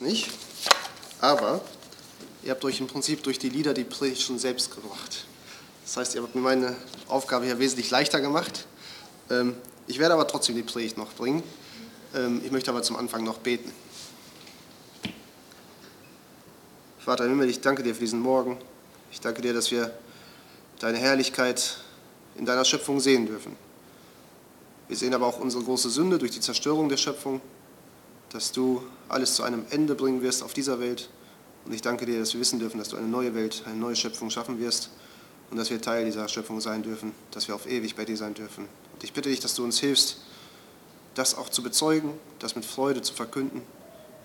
nicht, aber ihr habt euch im Prinzip durch die Lieder die Predigt schon selbst gebracht. Das heißt, ihr habt mir meine Aufgabe hier wesentlich leichter gemacht. Ähm, ich werde aber trotzdem die Predigt noch bringen. Ähm, ich möchte aber zum Anfang noch beten. Vater im Himmel, ich danke dir für diesen Morgen. Ich danke dir, dass wir deine Herrlichkeit in deiner Schöpfung sehen dürfen. Wir sehen aber auch unsere große Sünde durch die Zerstörung der Schöpfung, dass du alles zu einem Ende bringen wirst auf dieser Welt. Und ich danke dir, dass wir wissen dürfen, dass du eine neue Welt, eine neue Schöpfung schaffen wirst und dass wir Teil dieser Schöpfung sein dürfen, dass wir auf ewig bei dir sein dürfen. Und ich bitte dich, dass du uns hilfst, das auch zu bezeugen, das mit Freude zu verkünden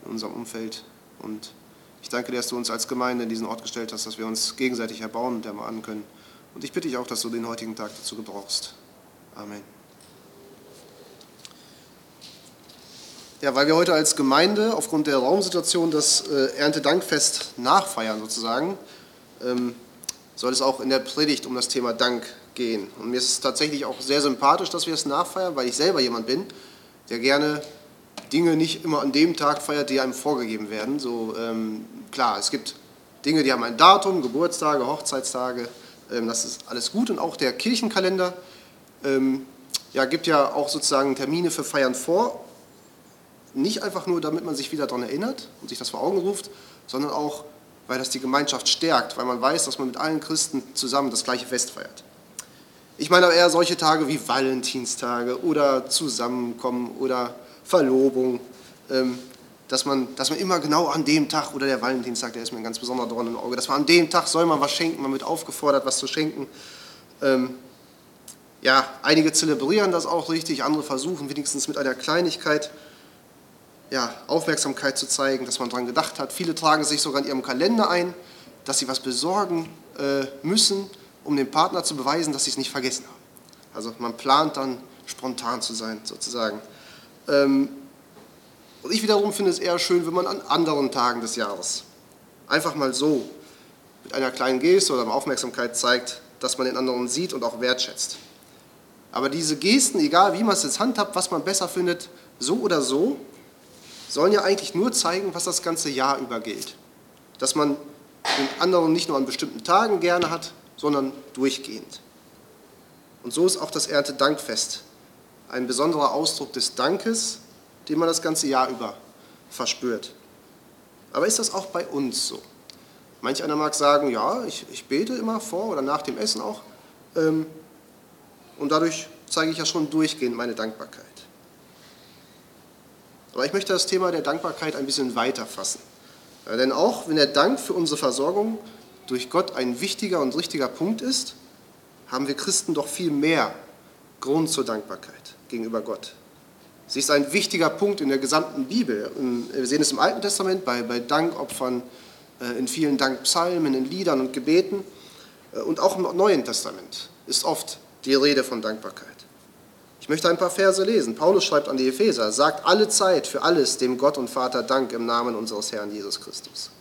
in unserem Umfeld. Und ich danke dir, dass du uns als Gemeinde in diesen Ort gestellt hast, dass wir uns gegenseitig erbauen und ermahnen können. Und ich bitte dich auch, dass du den heutigen Tag dazu gebrauchst. Amen. Ja, weil wir heute als Gemeinde aufgrund der Raumsituation das äh, Erntedankfest nachfeiern sozusagen, ähm, soll es auch in der Predigt um das Thema Dank gehen. Und mir ist es tatsächlich auch sehr sympathisch, dass wir es nachfeiern, weil ich selber jemand bin, der gerne Dinge nicht immer an dem Tag feiert, die einem vorgegeben werden. So ähm, klar, es gibt Dinge, die haben ein Datum, Geburtstage, Hochzeitstage, ähm, das ist alles gut und auch der Kirchenkalender ja, gibt ja auch sozusagen Termine für Feiern vor nicht einfach nur, damit man sich wieder daran erinnert und sich das vor Augen ruft, sondern auch, weil das die Gemeinschaft stärkt, weil man weiß, dass man mit allen Christen zusammen das gleiche Fest feiert. Ich meine aber eher solche Tage wie Valentinstage oder Zusammenkommen oder Verlobung, ähm, dass man, dass man immer genau an dem Tag, oder der Valentinstag, der ist mir ein ganz besonderer Dorn im Auge, dass man an dem Tag soll man was schenken, man wird aufgefordert, was zu schenken. Ähm, ja, einige zelebrieren das auch richtig, andere versuchen wenigstens mit einer Kleinigkeit ja, Aufmerksamkeit zu zeigen, dass man daran gedacht hat. Viele tragen sich sogar in ihrem Kalender ein, dass sie was besorgen äh, müssen, um dem Partner zu beweisen, dass sie es nicht vergessen haben. Also man plant dann spontan zu sein, sozusagen. Ähm, und ich wiederum finde es eher schön, wenn man an anderen Tagen des Jahres einfach mal so mit einer kleinen Geste oder Aufmerksamkeit zeigt, dass man den anderen sieht und auch wertschätzt. Aber diese Gesten, egal wie man es jetzt handhabt, was man besser findet, so oder so, sollen ja eigentlich nur zeigen, was das ganze Jahr über gilt. Dass man den anderen nicht nur an bestimmten Tagen gerne hat, sondern durchgehend. Und so ist auch das Erntedankfest ein besonderer Ausdruck des Dankes, den man das ganze Jahr über verspürt. Aber ist das auch bei uns so? Manch einer mag sagen, ja, ich, ich bete immer vor oder nach dem Essen auch. Ähm, und dadurch zeige ich ja schon durchgehend meine Dankbarkeit. Aber ich möchte das Thema der Dankbarkeit ein bisschen weiter fassen. Denn auch wenn der Dank für unsere Versorgung durch Gott ein wichtiger und richtiger Punkt ist, haben wir Christen doch viel mehr Grund zur Dankbarkeit gegenüber Gott. Sie ist ein wichtiger Punkt in der gesamten Bibel. Wir sehen es im Alten Testament bei, bei Dankopfern, äh, in vielen Dankpsalmen, in Liedern und Gebeten. Äh, und auch im Neuen Testament ist oft die Rede von Dankbarkeit. Ich möchte ein paar Verse lesen. Paulus schreibt an die Epheser, sagt alle Zeit für alles dem Gott und Vater Dank im Namen unseres Herrn Jesus Christus.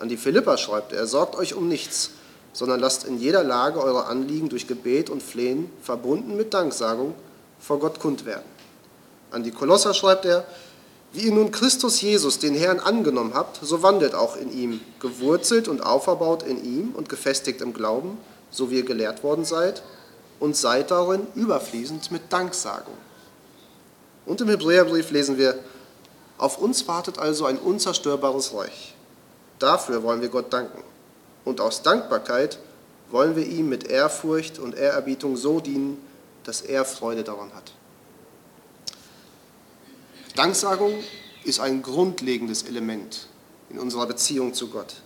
An die Philipper schreibt er, sorgt euch um nichts, sondern lasst in jeder Lage eure Anliegen durch Gebet und Flehen, verbunden mit Danksagung, vor Gott kund werden. An die Kolosser schreibt er, wie ihr nun Christus Jesus, den Herrn, angenommen habt, so wandelt auch in ihm, gewurzelt und auferbaut in ihm und gefestigt im Glauben, so wie ihr gelehrt worden seid, und seid darin überfließend mit Danksagung. Und im Hebräerbrief lesen wir, auf uns wartet also ein unzerstörbares Reich. Dafür wollen wir Gott danken. Und aus Dankbarkeit wollen wir ihm mit Ehrfurcht und Ehrerbietung so dienen, dass er Freude daran hat. Danksagung ist ein grundlegendes Element in unserer Beziehung zu Gott,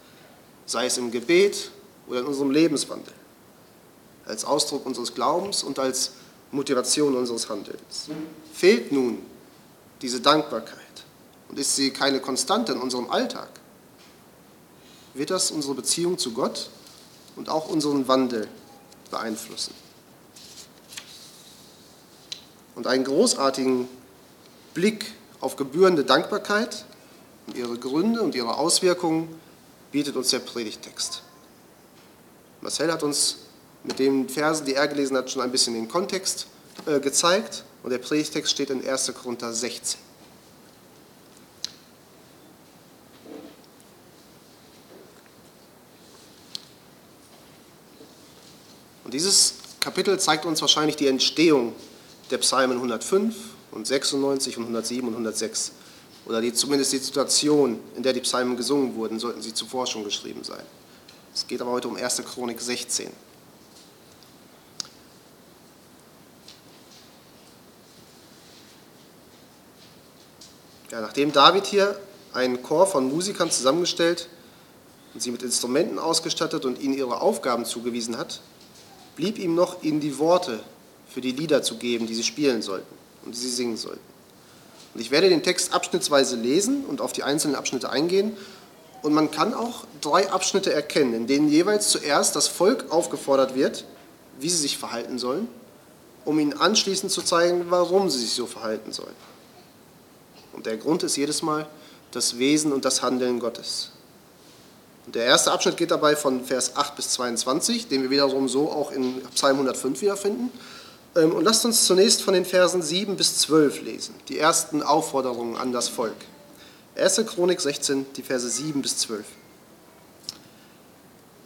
sei es im Gebet oder in unserem Lebenswandel als Ausdruck unseres Glaubens und als Motivation unseres Handelns. Fehlt nun diese Dankbarkeit und ist sie keine Konstante in unserem Alltag, wird das unsere Beziehung zu Gott und auch unseren Wandel beeinflussen. Und einen großartigen Blick auf gebührende Dankbarkeit und ihre Gründe und ihre Auswirkungen bietet uns der Predigtext. Marcel hat uns mit den Versen, die er gelesen hat, schon ein bisschen den Kontext äh, gezeigt. Und der Predigtext steht in 1. Korinther 16. Und dieses Kapitel zeigt uns wahrscheinlich die Entstehung der Psalmen 105 und 96 und 107 und 106. Oder die, zumindest die Situation, in der die Psalmen gesungen wurden, sollten sie zuvor schon geschrieben sein. Es geht aber heute um 1. Chronik 16. Ja, nachdem David hier einen Chor von Musikern zusammengestellt und sie mit Instrumenten ausgestattet und ihnen ihre Aufgaben zugewiesen hat, blieb ihm noch, ihnen die Worte für die Lieder zu geben, die sie spielen sollten und die sie singen sollten. Und ich werde den Text abschnittsweise lesen und auf die einzelnen Abschnitte eingehen. Und man kann auch drei Abschnitte erkennen, in denen jeweils zuerst das Volk aufgefordert wird, wie sie sich verhalten sollen, um ihnen anschließend zu zeigen, warum sie sich so verhalten sollen. Und der Grund ist jedes Mal das Wesen und das Handeln Gottes. Und der erste Abschnitt geht dabei von Vers 8 bis 22, den wir wiederum so auch in Psalm 105 wiederfinden. Ähm, und lasst uns zunächst von den Versen 7 bis 12 lesen, die ersten Aufforderungen an das Volk. 1. Chronik 16, die Verse 7 bis 12.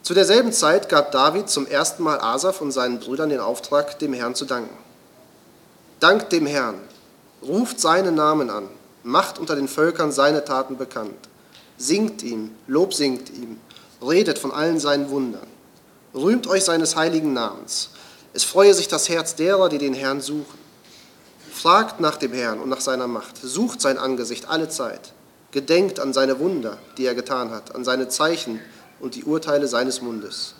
Zu derselben Zeit gab David zum ersten Mal Asaf und seinen Brüdern den Auftrag, dem Herrn zu danken. Dankt dem Herrn, ruft seinen Namen an, macht unter den Völkern seine Taten bekannt. Singt ihm, Lob singt ihm, redet von allen seinen Wundern. Rühmt euch seines heiligen Namens. Es freue sich das Herz derer, die den Herrn suchen. Fragt nach dem Herrn und nach seiner Macht. Sucht sein Angesicht alle Zeit. Gedenkt an seine Wunder, die er getan hat, an seine Zeichen und die Urteile seines Mundes.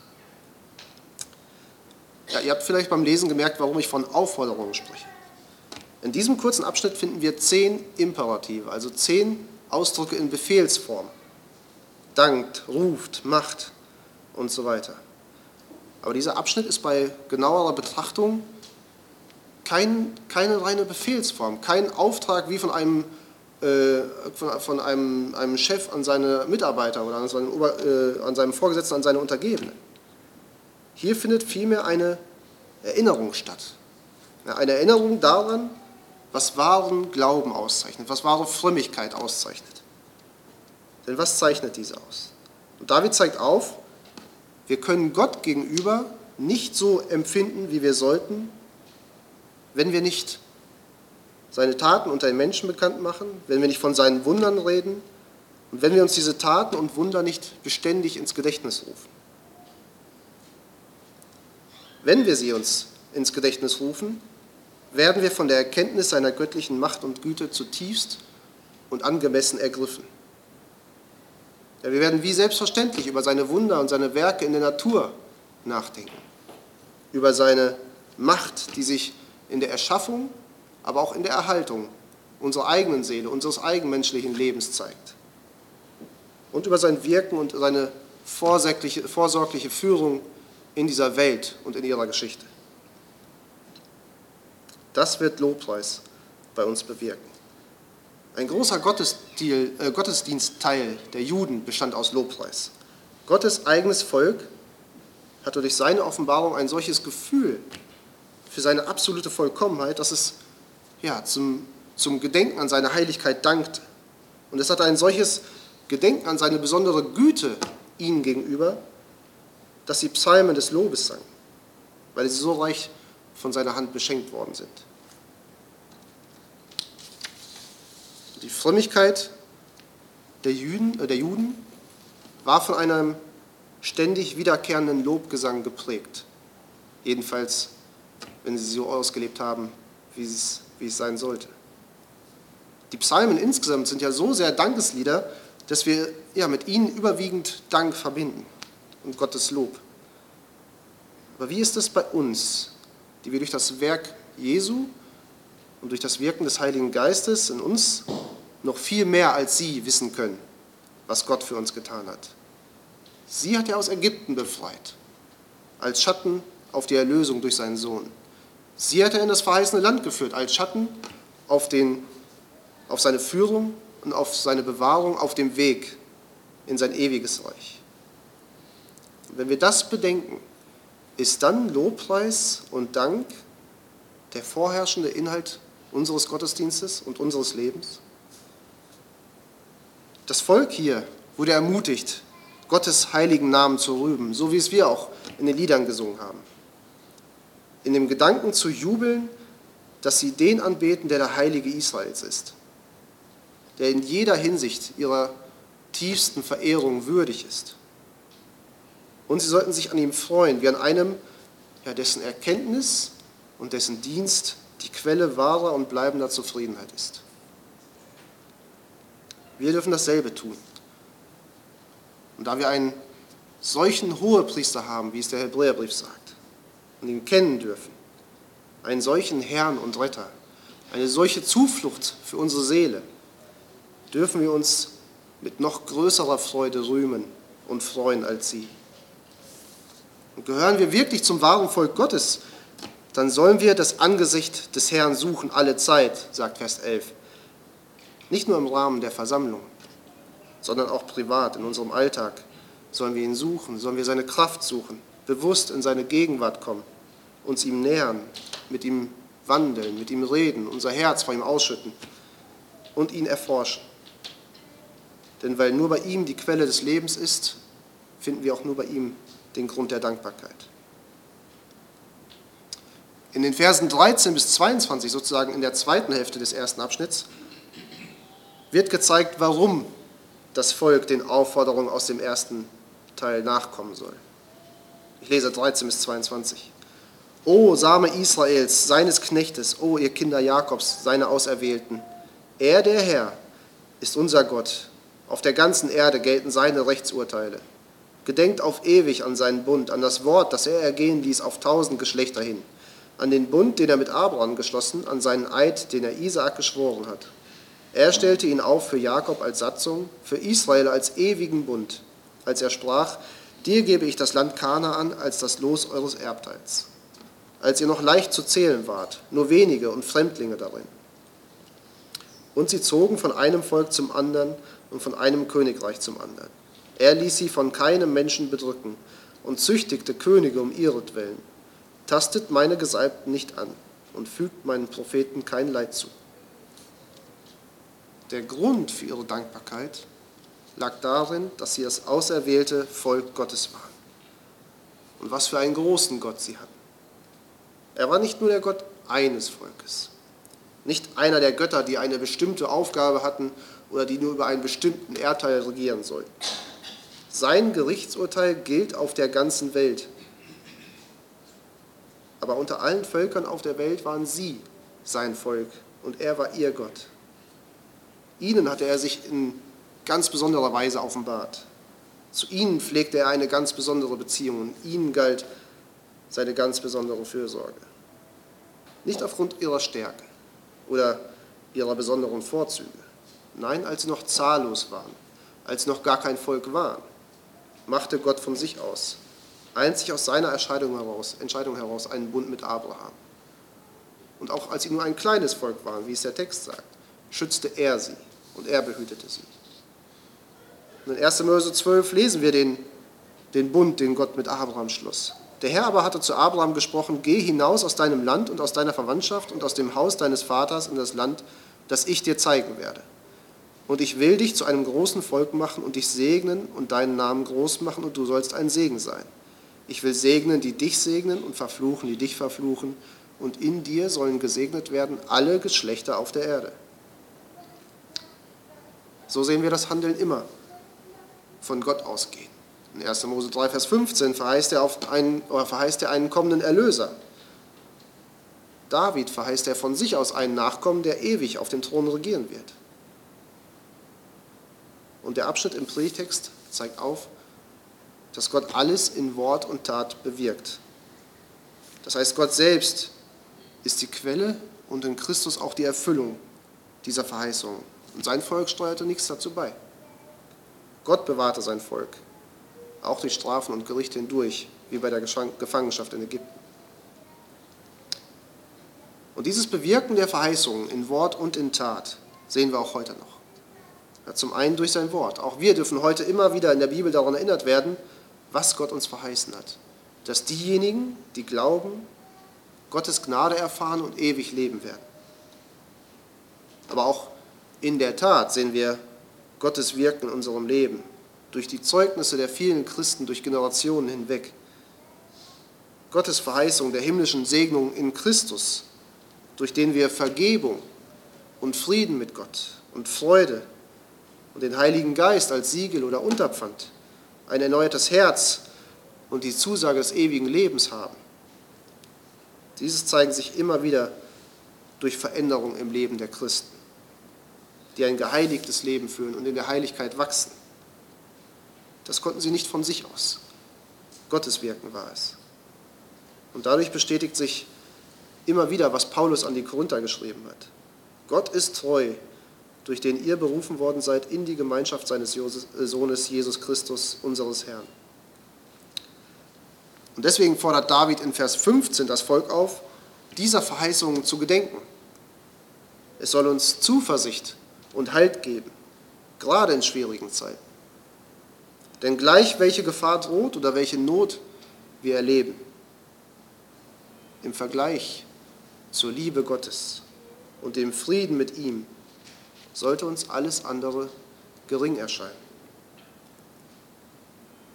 Ja, ihr habt vielleicht beim Lesen gemerkt, warum ich von Aufforderungen spreche. In diesem kurzen Abschnitt finden wir zehn Imperative, also zehn Ausdrücke in Befehlsform. Dankt, ruft, macht und so weiter. Aber dieser Abschnitt ist bei genauerer Betrachtung kein, keine reine Befehlsform, kein Auftrag wie von einem, äh, von, von einem, einem, Chef an seine Mitarbeiter oder an seinen, äh, an seinem Vorgesetzten, an seine Untergebenen. Hier findet vielmehr eine Erinnerung statt. Eine Erinnerung daran, was wahren Glauben auszeichnet, was wahre Frömmigkeit auszeichnet. Denn was zeichnet diese aus? Und David zeigt auf, wir können Gott gegenüber nicht so empfinden, wie wir sollten, wenn wir nicht seine Taten unter den Menschen bekannt machen, wenn wir nicht von seinen Wundern reden und wenn wir uns diese Taten und Wunder nicht beständig ins Gedächtnis rufen. Wenn wir sie uns ins Gedächtnis rufen, werden wir von der Erkenntnis seiner göttlichen Macht und Güte zutiefst und angemessen ergriffen. Ja, wir werden wie selbstverständlich über seine Wunder und seine Werke in der Natur nachdenken, über seine Macht, die sich in der Erschaffung, aber auch in der Erhaltung unserer eigenen Seele, unseres eigenmenschlichen Lebens zeigt. Und über sein Wirken und seine vorsorgliche, vorsorgliche Führung in dieser Welt und in ihrer Geschichte. Das wird Lobpreis bei uns bewirken. Ein großer äh, Gottesdienstteil der Juden bestand aus Lobpreis. Gottes eigenes Volk hatte durch seine Offenbarung ein solches Gefühl für seine absolute Vollkommenheit, dass es ja, zum, zum Gedenken an seine Heiligkeit dankte. Und es hatte ein solches Gedenken an seine besondere Güte ihnen gegenüber, dass sie Psalmen des Lobes sangen, weil sie so reich von seiner Hand beschenkt worden sind. Die Frömmigkeit der Juden, äh der Juden war von einem ständig wiederkehrenden Lobgesang geprägt. Jedenfalls, wenn sie so ausgelebt haben, wie es, wie es sein sollte. Die Psalmen insgesamt sind ja so sehr Dankeslieder, dass wir ja, mit ihnen überwiegend Dank verbinden und Gottes Lob. Aber wie ist es bei uns? die wir durch das Werk Jesu und durch das Wirken des Heiligen Geistes in uns noch viel mehr als sie wissen können, was Gott für uns getan hat. Sie hat ja aus Ägypten befreit, als Schatten auf die Erlösung durch seinen Sohn. Sie hat er in das verheißene Land geführt, als Schatten auf, den, auf seine Führung und auf seine Bewahrung auf dem Weg in sein ewiges Reich. Und wenn wir das bedenken, ist dann Lobpreis und Dank der vorherrschende Inhalt unseres Gottesdienstes und unseres Lebens? Das Volk hier wurde ermutigt, Gottes heiligen Namen zu rühmen, so wie es wir auch in den Liedern gesungen haben. in dem Gedanken zu jubeln, dass sie den anbeten, der der Heilige Israels ist, der in jeder Hinsicht ihrer tiefsten Verehrung würdig ist. Und sie sollten sich an ihm freuen, wie an einem, ja, dessen Erkenntnis und dessen Dienst die Quelle wahrer und bleibender Zufriedenheit ist. Wir dürfen dasselbe tun. Und da wir einen solchen Hohepriester haben, wie es der Hebräerbrief sagt, und ihn kennen dürfen, einen solchen Herrn und Retter, eine solche Zuflucht für unsere Seele, dürfen wir uns mit noch größerer Freude rühmen und freuen als sie. Und gehören wir wirklich zum wahren Volk Gottes, dann sollen wir das Angesicht des Herrn suchen alle Zeit, sagt Vers 11. Nicht nur im Rahmen der Versammlung, sondern auch privat in unserem Alltag sollen wir ihn suchen, sollen wir seine Kraft suchen, bewusst in seine Gegenwart kommen, uns ihm nähern, mit ihm wandeln, mit ihm reden, unser Herz vor ihm ausschütten und ihn erforschen. Denn weil nur bei ihm die Quelle des Lebens ist, finden wir auch nur bei ihm den Grund der Dankbarkeit. In den Versen 13 bis 22, sozusagen in der zweiten Hälfte des ersten Abschnitts, wird gezeigt, warum das Volk den Aufforderungen aus dem ersten Teil nachkommen soll. Ich lese 13 bis 22. O Same Israels, seines Knechtes, o ihr Kinder Jakobs, seine Auserwählten, er der Herr ist unser Gott. Auf der ganzen Erde gelten seine Rechtsurteile. Gedenkt auf ewig an seinen Bund, an das Wort, das er ergehen ließ auf tausend Geschlechter hin, an den Bund, den er mit Abraham geschlossen, an seinen Eid, den er Isaak geschworen hat. Er stellte ihn auf für Jakob als Satzung, für Israel als ewigen Bund, als er sprach, dir gebe ich das Land Kanaan als das Los eures Erbteils. Als ihr noch leicht zu zählen wart, nur wenige und Fremdlinge darin. Und sie zogen von einem Volk zum anderen und von einem Königreich zum anderen. Er ließ sie von keinem Menschen bedrücken und züchtigte Könige um ihretwillen. Tastet meine Gesalbten nicht an und fügt meinen Propheten kein Leid zu. Der Grund für ihre Dankbarkeit lag darin, dass sie das auserwählte Volk Gottes waren. Und was für einen großen Gott sie hatten. Er war nicht nur der Gott eines Volkes, nicht einer der Götter, die eine bestimmte Aufgabe hatten oder die nur über einen bestimmten Erdteil regieren sollten. Sein Gerichtsurteil gilt auf der ganzen Welt. Aber unter allen Völkern auf der Welt waren sie sein Volk und er war ihr Gott. Ihnen hatte er sich in ganz besonderer Weise offenbart. Zu ihnen pflegte er eine ganz besondere Beziehung und ihnen galt seine ganz besondere Fürsorge. Nicht aufgrund ihrer Stärke oder ihrer besonderen Vorzüge. Nein, als sie noch zahllos waren, als sie noch gar kein Volk waren, machte Gott von sich aus, einzig aus seiner Entscheidung heraus, Entscheidung heraus, einen Bund mit Abraham. Und auch als sie nur ein kleines Volk waren, wie es der Text sagt, schützte er sie und er behütete sie. Und in 1. Mose 12 lesen wir den, den Bund, den Gott mit Abraham schloss. Der Herr aber hatte zu Abraham gesprochen, geh hinaus aus deinem Land und aus deiner Verwandtschaft und aus dem Haus deines Vaters in das Land, das ich dir zeigen werde. Und ich will dich zu einem großen Volk machen und dich segnen und deinen Namen groß machen und du sollst ein Segen sein. Ich will segnen, die dich segnen und verfluchen, die dich verfluchen. Und in dir sollen gesegnet werden alle Geschlechter auf der Erde. So sehen wir das Handeln immer von Gott ausgehen. In 1. Mose 3, Vers 15 verheißt er, auf einen, oder verheißt er einen kommenden Erlöser. David verheißt er von sich aus einen Nachkommen, der ewig auf dem Thron regieren wird. Und der Abschnitt im Pretext zeigt auf, dass Gott alles in Wort und Tat bewirkt. Das heißt, Gott selbst ist die Quelle und in Christus auch die Erfüllung dieser Verheißung. Und sein Volk steuerte nichts dazu bei. Gott bewahrte sein Volk, auch durch Strafen und Gerichte hindurch, wie bei der Gefangenschaft in Ägypten. Und dieses Bewirken der Verheißungen in Wort und in Tat sehen wir auch heute noch. Ja, zum einen durch sein Wort. Auch wir dürfen heute immer wieder in der Bibel daran erinnert werden, was Gott uns verheißen hat. Dass diejenigen, die glauben, Gottes Gnade erfahren und ewig leben werden. Aber auch in der Tat sehen wir Gottes Wirken in unserem Leben durch die Zeugnisse der vielen Christen durch Generationen hinweg. Gottes Verheißung der himmlischen Segnung in Christus, durch den wir Vergebung und Frieden mit Gott und Freude und den Heiligen Geist als Siegel oder Unterpfand, ein erneuertes Herz und die Zusage des ewigen Lebens haben. Dieses zeigen sich immer wieder durch Veränderung im Leben der Christen, die ein geheiligtes Leben führen und in der Heiligkeit wachsen. Das konnten sie nicht von sich aus. Gottes Wirken war es. Und dadurch bestätigt sich immer wieder, was Paulus an die Korinther geschrieben hat. Gott ist treu, durch den ihr berufen worden seid in die Gemeinschaft seines äh, Sohnes Jesus Christus, unseres Herrn. Und deswegen fordert David in Vers 15 das Volk auf, dieser Verheißungen zu gedenken. Es soll uns Zuversicht und Halt geben, gerade in schwierigen Zeiten. Denn gleich welche Gefahr droht oder welche Not wir erleben, im Vergleich zur Liebe Gottes und dem Frieden mit ihm sollte uns alles andere gering erscheinen.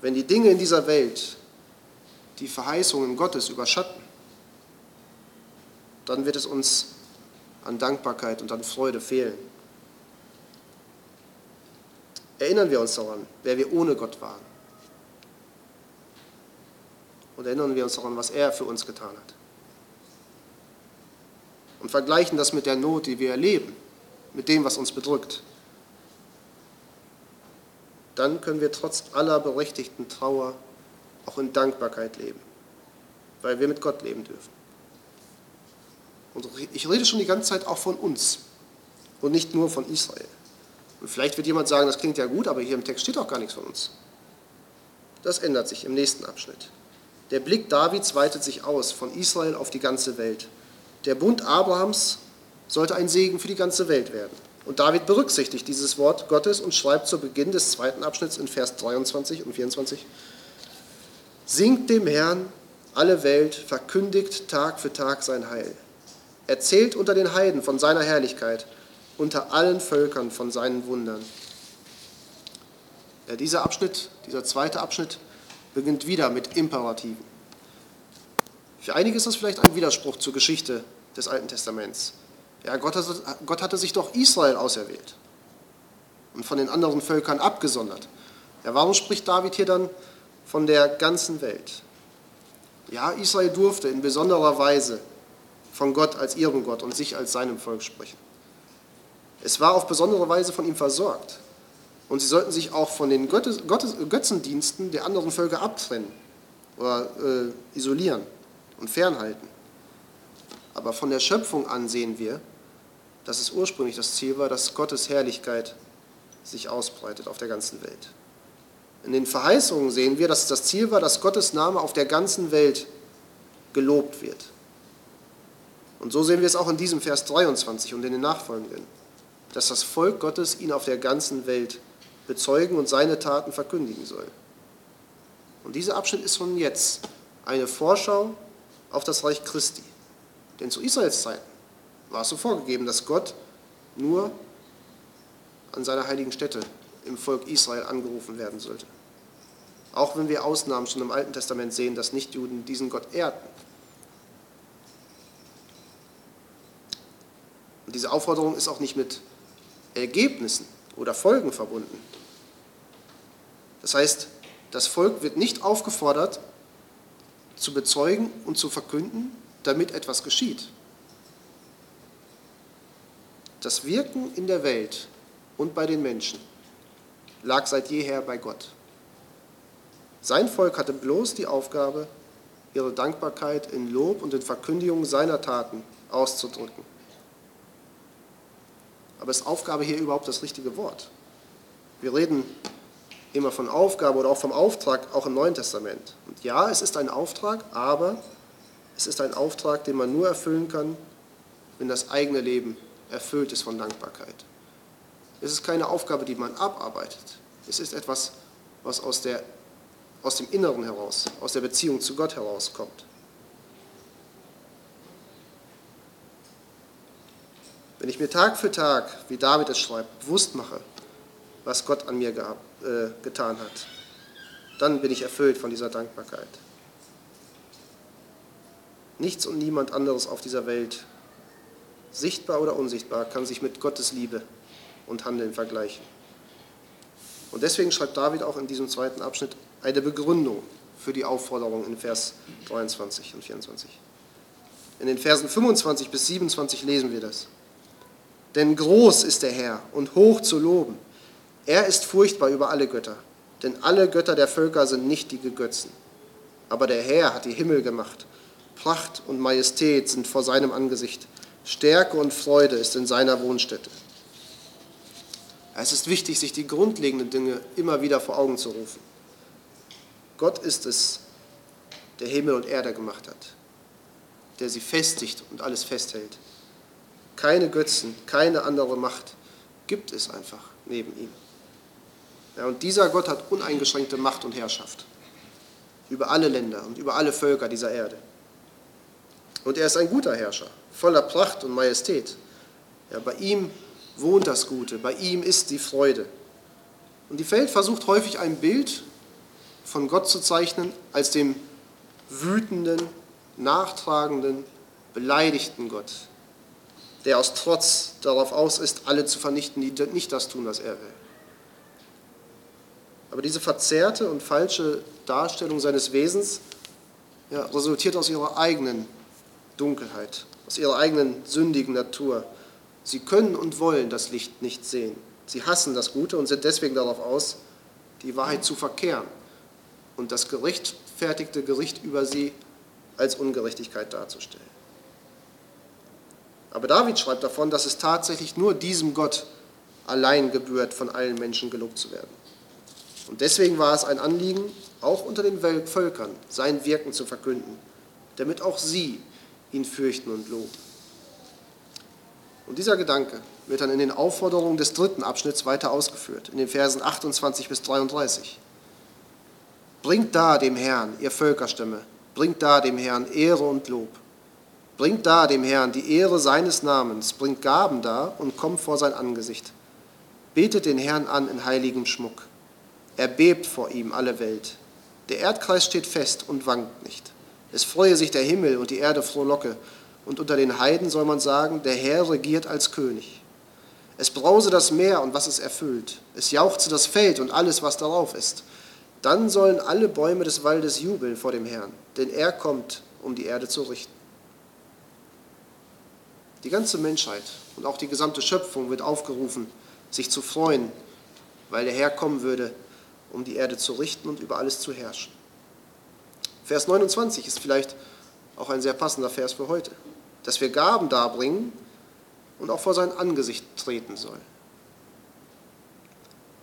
Wenn die Dinge in dieser Welt die Verheißungen Gottes überschatten, dann wird es uns an Dankbarkeit und an Freude fehlen. Erinnern wir uns daran, wer wir ohne Gott waren. Und erinnern wir uns daran, was er für uns getan hat und vergleichen das mit der Not, die wir erleben, mit dem, was uns bedrückt, dann können wir trotz aller berechtigten Trauer auch in Dankbarkeit leben, weil wir mit Gott leben dürfen. Und ich rede schon die ganze Zeit auch von uns und nicht nur von Israel. Und vielleicht wird jemand sagen, das klingt ja gut, aber hier im Text steht auch gar nichts von uns. Das ändert sich im nächsten Abschnitt. Der Blick Davids weitet sich aus von Israel auf die ganze Welt. Der Bund Abrahams sollte ein Segen für die ganze Welt werden. Und David berücksichtigt dieses Wort Gottes und schreibt zu Beginn des zweiten Abschnitts in Vers 23 und 24, Singt dem Herrn alle Welt, verkündigt Tag für Tag sein Heil. Erzählt unter den Heiden von seiner Herrlichkeit, unter allen Völkern von seinen Wundern. Ja, dieser Abschnitt, dieser zweite Abschnitt, beginnt wieder mit Imperativen. Für einige ist das vielleicht ein Widerspruch zur Geschichte des Alten Testaments. Ja, Gott, Gott hatte sich doch Israel auserwählt und von den anderen Völkern abgesondert. Ja, warum spricht David hier dann von der ganzen Welt? Ja, Israel durfte in besonderer Weise von Gott als ihrem Gott und sich als seinem Volk sprechen. Es war auf besondere Weise von ihm versorgt. Und sie sollten sich auch von den Gottes, Gottes, Götzendiensten der anderen Völker abtrennen oder äh, isolieren und fernhalten. Aber von der Schöpfung an sehen wir, dass es ursprünglich das Ziel war, dass Gottes Herrlichkeit sich ausbreitet auf der ganzen Welt. In den Verheißungen sehen wir, dass es das Ziel war, dass Gottes Name auf der ganzen Welt gelobt wird. Und so sehen wir es auch in diesem Vers 23 und in den nachfolgenden, dass das Volk Gottes ihn auf der ganzen Welt bezeugen und seine Taten verkündigen soll. Und dieser Abschnitt ist von jetzt eine Vorschau auf das Reich Christi. Denn zu Israels Zeiten war es so vorgegeben, dass Gott nur an seiner heiligen Stätte im Volk Israel angerufen werden sollte. Auch wenn wir Ausnahmen schon im Alten Testament sehen, dass Nichtjuden diesen Gott ehrten. Und diese Aufforderung ist auch nicht mit Ergebnissen oder Folgen verbunden. Das heißt, das Volk wird nicht aufgefordert, zu bezeugen und zu verkünden, damit etwas geschieht. Das Wirken in der Welt und bei den Menschen lag seit jeher bei Gott. Sein Volk hatte bloß die Aufgabe, ihre Dankbarkeit in Lob und in Verkündigung seiner Taten auszudrücken. Aber ist Aufgabe hier überhaupt das richtige Wort? Wir reden immer von Aufgabe oder auch vom Auftrag, auch im Neuen Testament. Und ja, es ist ein Auftrag, aber es ist ein Auftrag, den man nur erfüllen kann, wenn das eigene Leben erfüllt ist von Dankbarkeit. Es ist keine Aufgabe, die man abarbeitet. Es ist etwas, was aus, der, aus dem Inneren heraus, aus der Beziehung zu Gott herauskommt. Wenn ich mir Tag für Tag, wie David es schreibt, bewusst mache, was Gott an mir gehabt, äh, getan hat. Dann bin ich erfüllt von dieser Dankbarkeit. Nichts und niemand anderes auf dieser Welt, sichtbar oder unsichtbar, kann sich mit Gottes Liebe und Handeln vergleichen. Und deswegen schreibt David auch in diesem zweiten Abschnitt eine Begründung für die Aufforderung in Vers 23 und 24. In den Versen 25 bis 27 lesen wir das. Denn groß ist der Herr und hoch zu loben. Er ist furchtbar über alle Götter, denn alle Götter der Völker sind nichtige Götzen. Aber der Herr hat die Himmel gemacht. Pracht und Majestät sind vor seinem Angesicht. Stärke und Freude ist in seiner Wohnstätte. Es ist wichtig, sich die grundlegenden Dinge immer wieder vor Augen zu rufen. Gott ist es, der Himmel und Erde gemacht hat, der sie festigt und alles festhält. Keine Götzen, keine andere Macht gibt es einfach neben ihm. Ja, und dieser Gott hat uneingeschränkte Macht und Herrschaft über alle Länder und über alle Völker dieser Erde. Und er ist ein guter Herrscher, voller Pracht und Majestät. Ja, bei ihm wohnt das Gute, bei ihm ist die Freude. Und die Welt versucht häufig ein Bild von Gott zu zeichnen als dem wütenden, nachtragenden, beleidigten Gott, der aus Trotz darauf aus ist, alle zu vernichten, die nicht das tun, was er will. Aber diese verzerrte und falsche Darstellung seines Wesens ja, resultiert aus ihrer eigenen Dunkelheit, aus ihrer eigenen sündigen Natur. Sie können und wollen das Licht nicht sehen. Sie hassen das Gute und sind deswegen darauf aus, die Wahrheit zu verkehren und das gerechtfertigte Gericht über sie als Ungerechtigkeit darzustellen. Aber David schreibt davon, dass es tatsächlich nur diesem Gott allein gebührt, von allen Menschen gelobt zu werden. Und deswegen war es ein Anliegen, auch unter den Völkern sein Wirken zu verkünden, damit auch sie ihn fürchten und loben. Und dieser Gedanke wird dann in den Aufforderungen des dritten Abschnitts weiter ausgeführt, in den Versen 28 bis 33. Bringt da dem Herrn, ihr Völkerstämme, bringt da dem Herrn Ehre und Lob. Bringt da dem Herrn die Ehre seines Namens, bringt Gaben da und kommt vor sein Angesicht. Betet den Herrn an in heiligem Schmuck. Er bebt vor ihm alle Welt. Der Erdkreis steht fest und wankt nicht. Es freue sich der Himmel und die Erde frohlocke. Und unter den Heiden soll man sagen, der Herr regiert als König. Es brause das Meer und was es erfüllt. Es jauchze das Feld und alles, was darauf ist. Dann sollen alle Bäume des Waldes jubeln vor dem Herrn, denn er kommt, um die Erde zu richten. Die ganze Menschheit und auch die gesamte Schöpfung wird aufgerufen, sich zu freuen, weil der Herr kommen würde, um die Erde zu richten und über alles zu herrschen. Vers 29 ist vielleicht auch ein sehr passender Vers für heute, dass wir Gaben darbringen und auch vor sein Angesicht treten sollen.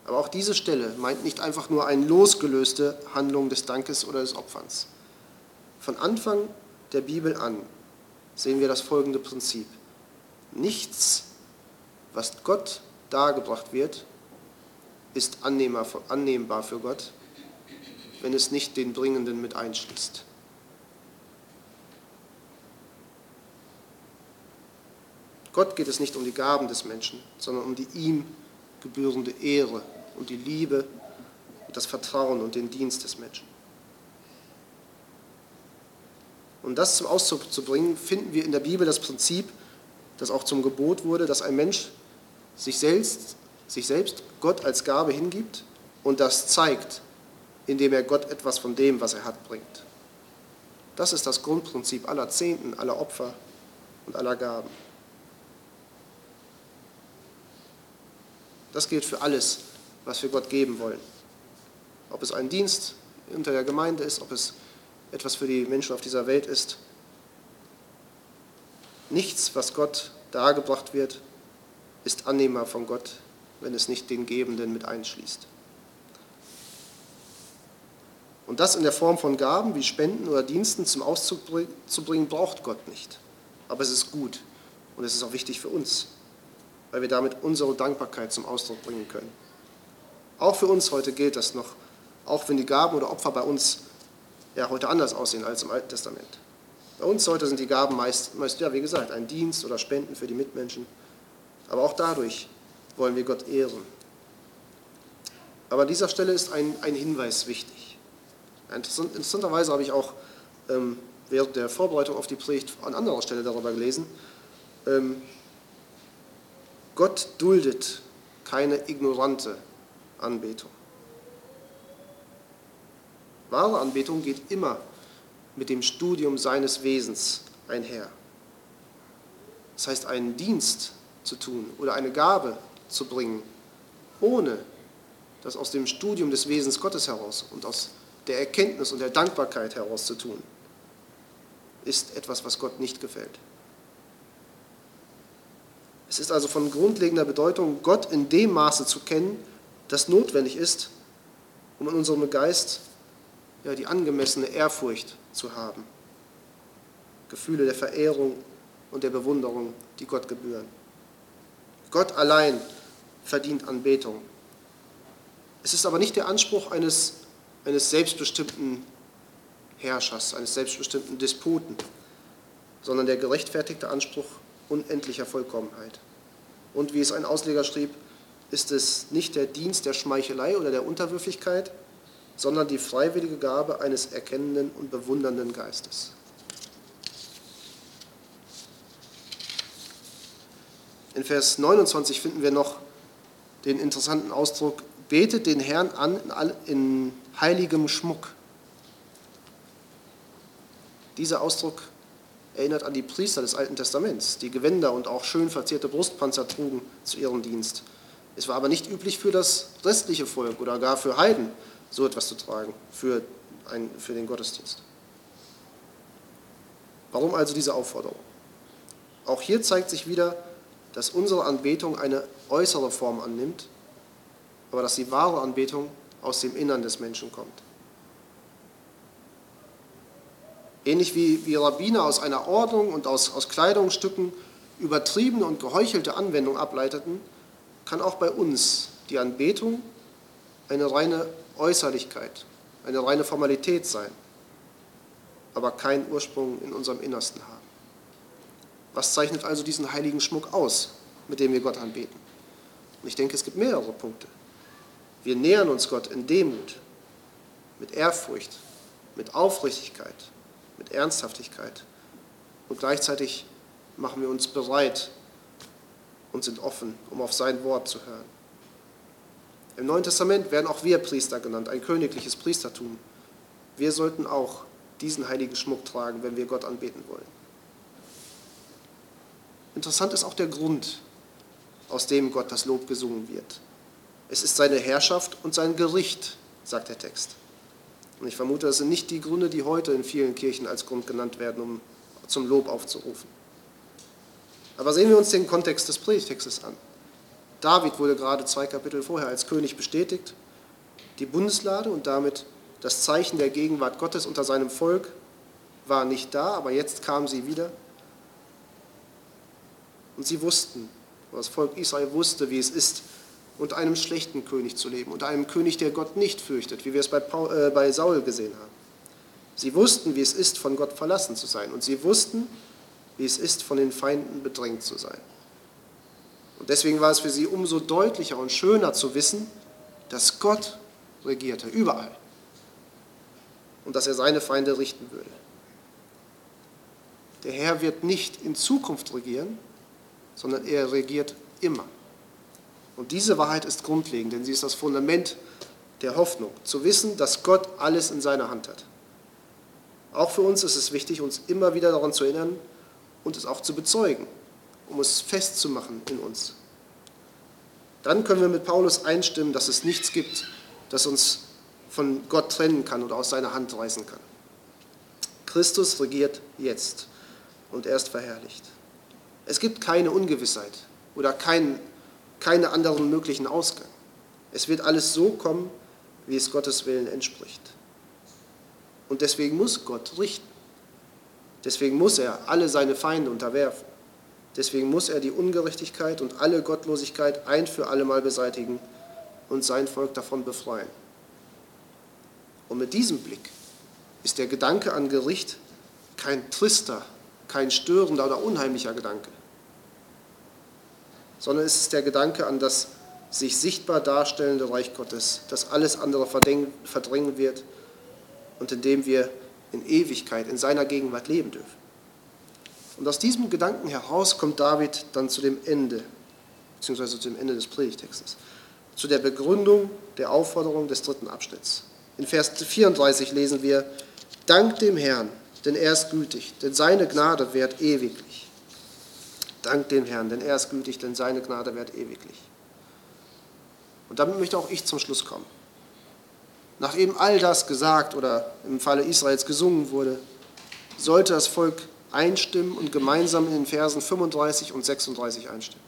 Aber auch diese Stelle meint nicht einfach nur eine losgelöste Handlung des Dankes oder des Opferns. Von Anfang der Bibel an sehen wir das folgende Prinzip. Nichts, was Gott dargebracht wird, ist annehmbar für Gott, wenn es nicht den Bringenden mit einschließt. Gott geht es nicht um die Gaben des Menschen, sondern um die ihm gebührende Ehre und die Liebe, das Vertrauen und den Dienst des Menschen. Um das zum Ausdruck zu bringen, finden wir in der Bibel das Prinzip, das auch zum Gebot wurde, dass ein Mensch sich selbst, sich selbst Gott als Gabe hingibt und das zeigt, indem er Gott etwas von dem, was er hat, bringt. Das ist das Grundprinzip aller Zehnten, aller Opfer und aller Gaben. Das gilt für alles, was wir Gott geben wollen. Ob es ein Dienst unter der Gemeinde ist, ob es etwas für die Menschen auf dieser Welt ist. Nichts, was Gott dargebracht wird, ist annehmbar von Gott, wenn es nicht den Gebenden mit einschließt. Und das in der Form von Gaben wie Spenden oder Diensten zum Auszug zu bringen, braucht Gott nicht. Aber es ist gut und es ist auch wichtig für uns, weil wir damit unsere Dankbarkeit zum Ausdruck bringen können. Auch für uns heute gilt das noch, auch wenn die Gaben oder Opfer bei uns ja heute anders aussehen als im Alten Testament. Bei uns heute sind die Gaben meist, meist, ja, wie gesagt, ein Dienst oder Spenden für die Mitmenschen. Aber auch dadurch wollen wir Gott ehren. Aber an dieser Stelle ist ein, ein Hinweis wichtig. Interessanterweise habe ich auch ähm, während der Vorbereitung auf die Predigt an anderer Stelle darüber gelesen. Ähm, Gott duldet keine ignorante Anbetung. Wahre Anbetung geht immer mit dem Studium seines Wesens einher. Das heißt, einen Dienst zu tun oder eine Gabe zu bringen, ohne das aus dem Studium des Wesens Gottes heraus und aus der Erkenntnis und der Dankbarkeit heraus zu tun, ist etwas, was Gott nicht gefällt. Es ist also von grundlegender Bedeutung, Gott in dem Maße zu kennen, das notwendig ist, um in unserem Geist ja, die angemessene Ehrfurcht zu haben. Gefühle der Verehrung und der Bewunderung, die Gott gebühren. Gott allein verdient Anbetung. Es ist aber nicht der Anspruch eines, eines selbstbestimmten Herrschers, eines selbstbestimmten Despoten, sondern der gerechtfertigte Anspruch unendlicher Vollkommenheit. Und wie es ein Ausleger schrieb, ist es nicht der Dienst der Schmeichelei oder der Unterwürfigkeit, sondern die freiwillige Gabe eines erkennenden und bewundernden Geistes. In Vers 29 finden wir noch den interessanten Ausdruck, betet den Herrn an in heiligem Schmuck. Dieser Ausdruck erinnert an die Priester des Alten Testaments, die Gewänder und auch schön verzierte Brustpanzer trugen zu ihrem Dienst. Es war aber nicht üblich für das restliche Volk oder gar für Heiden, so etwas zu tragen für, ein, für den Gottesdienst. Warum also diese Aufforderung? Auch hier zeigt sich wieder, dass unsere Anbetung eine äußere Form annimmt, aber dass die wahre Anbetung aus dem Innern des Menschen kommt. Ähnlich wie, wie Rabbiner aus einer Ordnung und aus, aus Kleidungsstücken übertriebene und geheuchelte Anwendung ableiteten, kann auch bei uns die Anbetung eine reine Äußerlichkeit, eine reine Formalität sein, aber keinen Ursprung in unserem Innersten haben. Was zeichnet also diesen heiligen Schmuck aus, mit dem wir Gott anbeten? Und ich denke, es gibt mehrere Punkte. Wir nähern uns Gott in Demut, mit Ehrfurcht, mit Aufrichtigkeit, mit Ernsthaftigkeit und gleichzeitig machen wir uns bereit und sind offen, um auf sein Wort zu hören. Im Neuen Testament werden auch wir Priester genannt, ein königliches Priestertum. Wir sollten auch diesen heiligen Schmuck tragen, wenn wir Gott anbeten wollen. Interessant ist auch der Grund, aus dem Gott das Lob gesungen wird. Es ist seine Herrschaft und sein Gericht, sagt der Text. Und ich vermute, das sind nicht die Gründe, die heute in vielen Kirchen als Grund genannt werden, um zum Lob aufzurufen. Aber sehen wir uns den Kontext des Predigtextes an. David wurde gerade zwei Kapitel vorher als König bestätigt. Die Bundeslade und damit das Zeichen der Gegenwart Gottes unter seinem Volk war nicht da, aber jetzt kam sie wieder. Und sie wussten, das Volk Israel wusste, wie es ist, unter einem schlechten König zu leben, unter einem König, der Gott nicht fürchtet, wie wir es bei, Paul, äh, bei Saul gesehen haben. Sie wussten, wie es ist, von Gott verlassen zu sein. Und sie wussten, wie es ist, von den Feinden bedrängt zu sein. Und deswegen war es für sie umso deutlicher und schöner zu wissen, dass Gott regierte, überall. Und dass er seine Feinde richten würde. Der Herr wird nicht in Zukunft regieren, sondern er regiert immer. Und diese Wahrheit ist grundlegend, denn sie ist das Fundament der Hoffnung, zu wissen, dass Gott alles in seiner Hand hat. Auch für uns ist es wichtig, uns immer wieder daran zu erinnern und es auch zu bezeugen um es festzumachen in uns. Dann können wir mit Paulus einstimmen, dass es nichts gibt, das uns von Gott trennen kann oder aus seiner Hand reißen kann. Christus regiert jetzt und er ist verherrlicht. Es gibt keine Ungewissheit oder keinen keine anderen möglichen Ausgang. Es wird alles so kommen, wie es Gottes Willen entspricht. Und deswegen muss Gott richten. Deswegen muss er alle seine Feinde unterwerfen. Deswegen muss er die Ungerechtigkeit und alle Gottlosigkeit ein für allemal beseitigen und sein Volk davon befreien. Und mit diesem Blick ist der Gedanke an Gericht kein trister, kein störender oder unheimlicher Gedanke, sondern es ist der Gedanke an das sich sichtbar darstellende Reich Gottes, das alles andere verdrängen wird und in dem wir in Ewigkeit in seiner Gegenwart leben dürfen. Und aus diesem Gedanken heraus kommt David dann zu dem Ende, beziehungsweise zu dem Ende des Predigtextes, zu der Begründung der Aufforderung des dritten Abschnitts. In Vers 34 lesen wir, Dank dem Herrn, denn er ist gütig, denn seine Gnade währt ewiglich. Dank dem Herrn, denn er ist gütig, denn seine Gnade währt ewiglich. Und damit möchte auch ich zum Schluss kommen. Nachdem all das gesagt oder im Falle Israels gesungen wurde, sollte das Volk einstimmen und gemeinsam in den Versen 35 und 36 einstimmen.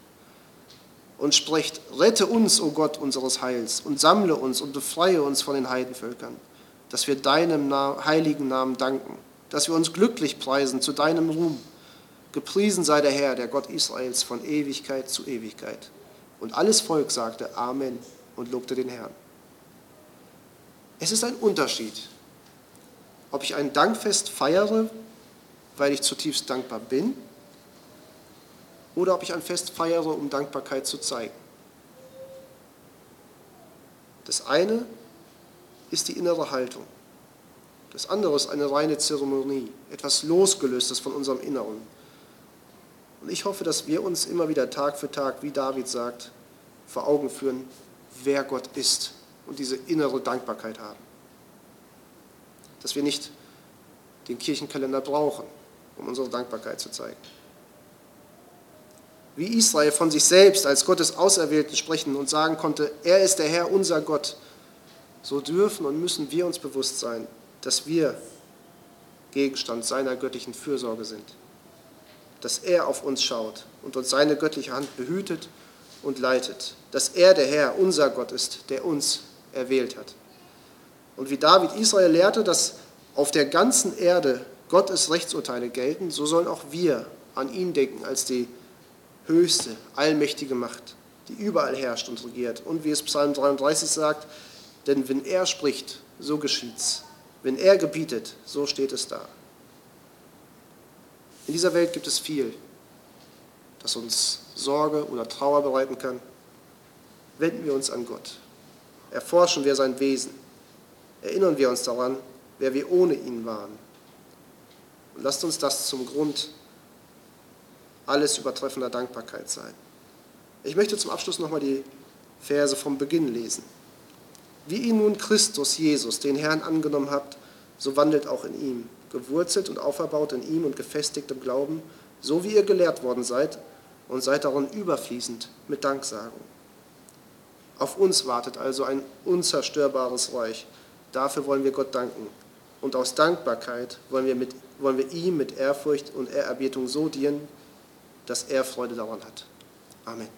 Und sprecht, rette uns, o oh Gott, unseres Heils, und sammle uns und befreie uns von den Heidenvölkern, dass wir deinem heiligen Namen danken, dass wir uns glücklich preisen zu deinem Ruhm. Gepriesen sei der Herr, der Gott Israels, von Ewigkeit zu Ewigkeit. Und alles Volk sagte Amen und lobte den Herrn. Es ist ein Unterschied, ob ich ein Dankfest feiere, weil ich zutiefst dankbar bin, oder ob ich ein Fest feiere, um Dankbarkeit zu zeigen. Das eine ist die innere Haltung. Das andere ist eine reine Zeremonie, etwas Losgelöstes von unserem Inneren. Und ich hoffe, dass wir uns immer wieder Tag für Tag, wie David sagt, vor Augen führen, wer Gott ist und diese innere Dankbarkeit haben. Dass wir nicht den Kirchenkalender brauchen, um unsere Dankbarkeit zu zeigen. Wie Israel von sich selbst als Gottes Auserwählten sprechen und sagen konnte, er ist der Herr, unser Gott, so dürfen und müssen wir uns bewusst sein, dass wir Gegenstand seiner göttlichen Fürsorge sind. Dass er auf uns schaut und uns seine göttliche Hand behütet und leitet. Dass er der Herr, unser Gott ist, der uns erwählt hat. Und wie David Israel lehrte, dass auf der ganzen Erde Gottes Rechtsurteile gelten, so sollen auch wir an ihn denken als die höchste, allmächtige Macht, die überall herrscht und regiert. Und wie es Psalm 33 sagt, denn wenn er spricht, so geschieht's. Wenn er gebietet, so steht es da. In dieser Welt gibt es viel, das uns Sorge oder Trauer bereiten kann. Wenden wir uns an Gott. Erforschen wir sein Wesen. Erinnern wir uns daran, wer wir ohne ihn waren. Und lasst uns das zum Grund alles übertreffender Dankbarkeit sein. Ich möchte zum Abschluss nochmal die Verse vom Beginn lesen. Wie ihr nun Christus Jesus, den Herrn, angenommen habt, so wandelt auch in ihm, gewurzelt und auferbaut in ihm und gefestigt im Glauben, so wie ihr gelehrt worden seid, und seid darin überfließend mit Danksagung. Auf uns wartet also ein unzerstörbares Reich. Dafür wollen wir Gott danken. Und aus Dankbarkeit wollen wir, mit, wollen wir ihm mit Ehrfurcht und Ehrerbietung so dienen, dass er Freude daran hat. Amen.